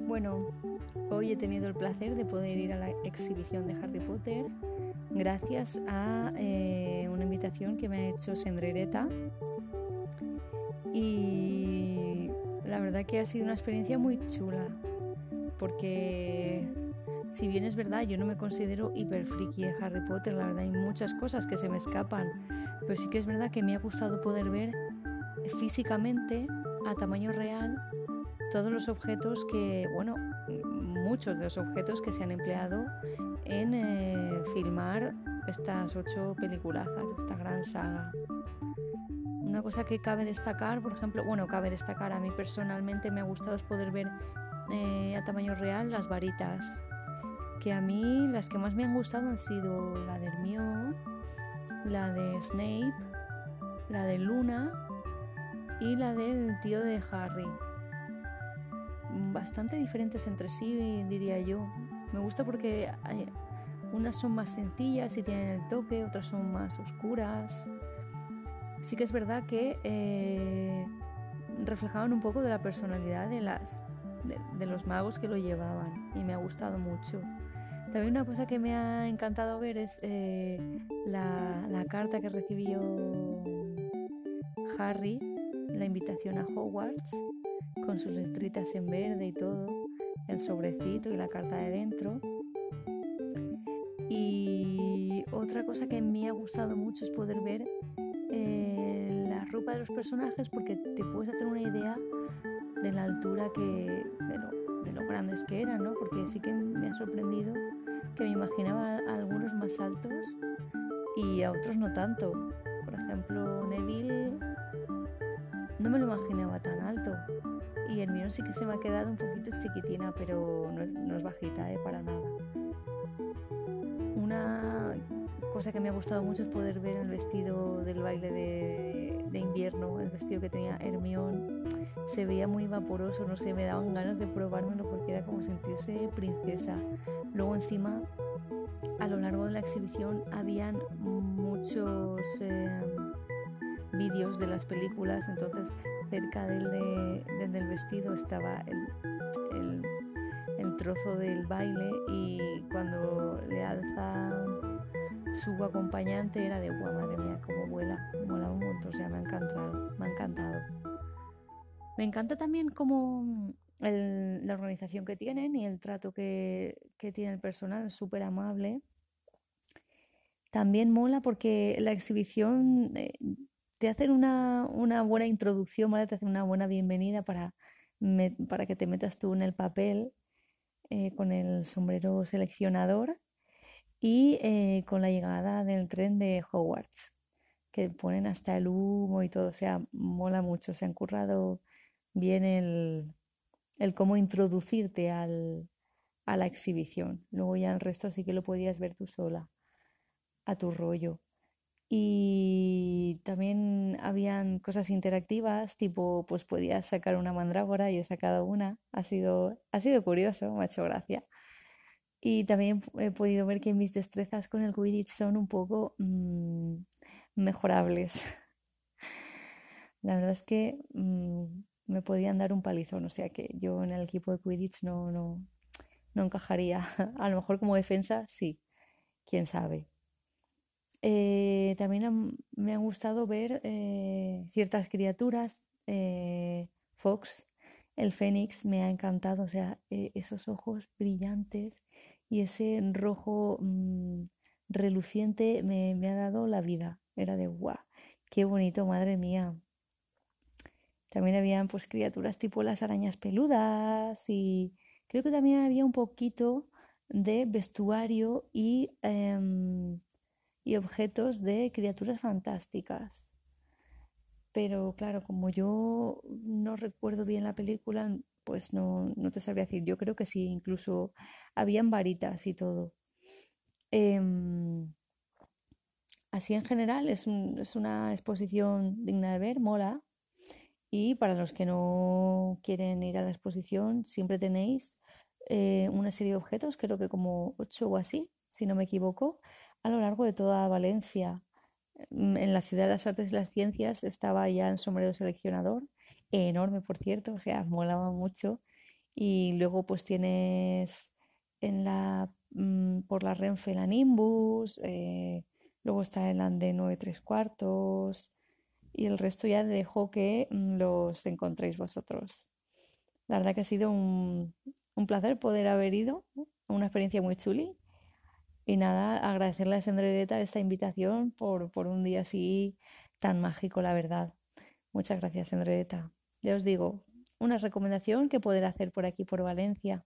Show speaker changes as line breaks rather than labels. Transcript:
Bueno, hoy he tenido el placer de poder ir a la exhibición de Harry Potter gracias a eh, una invitación que me ha hecho Sendrereta y la verdad que ha sido una experiencia muy chula porque si bien es verdad yo no me considero hiper friki de Harry Potter, la verdad hay muchas cosas que se me escapan, pero sí que es verdad que me ha gustado poder ver físicamente a tamaño real todos los objetos que, bueno, muchos de los objetos que se han empleado en eh, filmar estas ocho peliculazas, esta gran saga. Una cosa que cabe destacar, por ejemplo, bueno, cabe destacar, a mí personalmente me ha gustado es poder ver eh, a tamaño real las varitas, que a mí las que más me han gustado han sido la de Hermione, la de Snape, la de Luna y la del tío de Harry bastante diferentes entre sí, diría yo. Me gusta porque unas son más sencillas y tienen el toque, otras son más oscuras. Sí que es verdad que eh, reflejaban un poco de la personalidad de, las, de, los magos que lo llevaban y me ha gustado mucho. También una cosa que me ha encantado ver es eh, la, la carta que recibió Harry, la invitación a Hogwarts, con sus letritas en verde y todo, el sobrecito y la carta de dentro. Y otra cosa que me ha gustado mucho es poder ver eh, la ropa de los personajes porque te puedes hacer una idea de la altura que, de lo, de lo grandes que eran, ¿no? Porque sí que me ha sorprendido que me imaginaba a algunos más altos y a otros no tanto. Por ejemplo, Neville sí que se me ha quedado un poquito chiquitina, pero no es, bajita, ¿eh? para nada. Una cosa que me ha gustado mucho es poder ver el vestido del baile de, de invierno, el vestido que tenía Hermione. Se veía muy vaporoso, no sé, me daban ganas de probármelo porque era como sentirse princesa. Luego encima, a lo largo de la exhibición, habían muchos eh, vídeos de las películas, entonces cerca del, del vestido estaba el, el, trozo del baile y cuando le alza su acompañante era de guau, madre mía, cómo vuela, mola un montón, o sea, me ha encantado, me ha encantado. Me encanta también como la organización que tienen y el trato que, que tiene el personal, súper amable. También mola porque la exhibición eh, te hacen una, buena introducción, te hacen una buena bienvenida para, para que te metas tú en el papel eh, con el sombrero seleccionador y eh, con la llegada del tren de Hogwarts, que ponen hasta el humo y todo, o sea, mola mucho, se han currado bien el, el cómo introducirte al, a la exhibición. Luego ya el resto sí que lo podías ver tú sola, a tu rollo. Y también habían cosas interactivas, tipo, pues podías sacar una mandrágora, yo he sacado una, ha sido, ha sido curioso, me ha hecho gracia. Y también he podido ver que mis destrezas con el Quidditch son un poco mm, mejorables. La verdad es que mm, me podían dar un palizón, o sea que yo en el equipo de Quidditch no, no, no encajaría. A lo mejor como defensa, sí, quién sabe. Eh, también me ha gustado ver eh, ciertas criaturas. Eh, Fox, el Fénix, me ha encantado. O sea, esos ojos brillantes y ese rojo mm, reluciente me, ha dado la vida. Era de guau, qué bonito, madre mía. También habían pues criaturas tipo las arañas peludas y creo que también había un poquito de vestuario y em, y objetos de criaturas fantásticas. Pero claro, como yo no recuerdo bien la película, pues no, no te sabría decir. Yo creo que sí, incluso habían varitas y todo. Em, así en general es, una exposición digna de ver, mola. Y para los que no quieren ir a la exposición, siempre tenéis eh, una serie de objetos, creo que como ocho o así, si no me equivoco, a lo largo de toda Valencia. Mm, en la Ciudad de las Artes y las Ciencias estaba ya el sombrero seleccionador, enorme por cierto, o sea, molaba mucho. Y luego pues tienes en la, mm, por la Renfe la Nimbus, eh, luego está el Ande 9 3 cuartos y el resto ya dejo que mm, los encontréis vosotros. La verdad que ha sido un, un placer poder haber ido, una experiencia muy chuli. Y nada, agradecerle a Sendrereta esta invitación por, por un día así tan mágico, la verdad. Muchas gracias, Sendrereta. Ya os digo, una recomendación que poder hacer por aquí, por Valencia.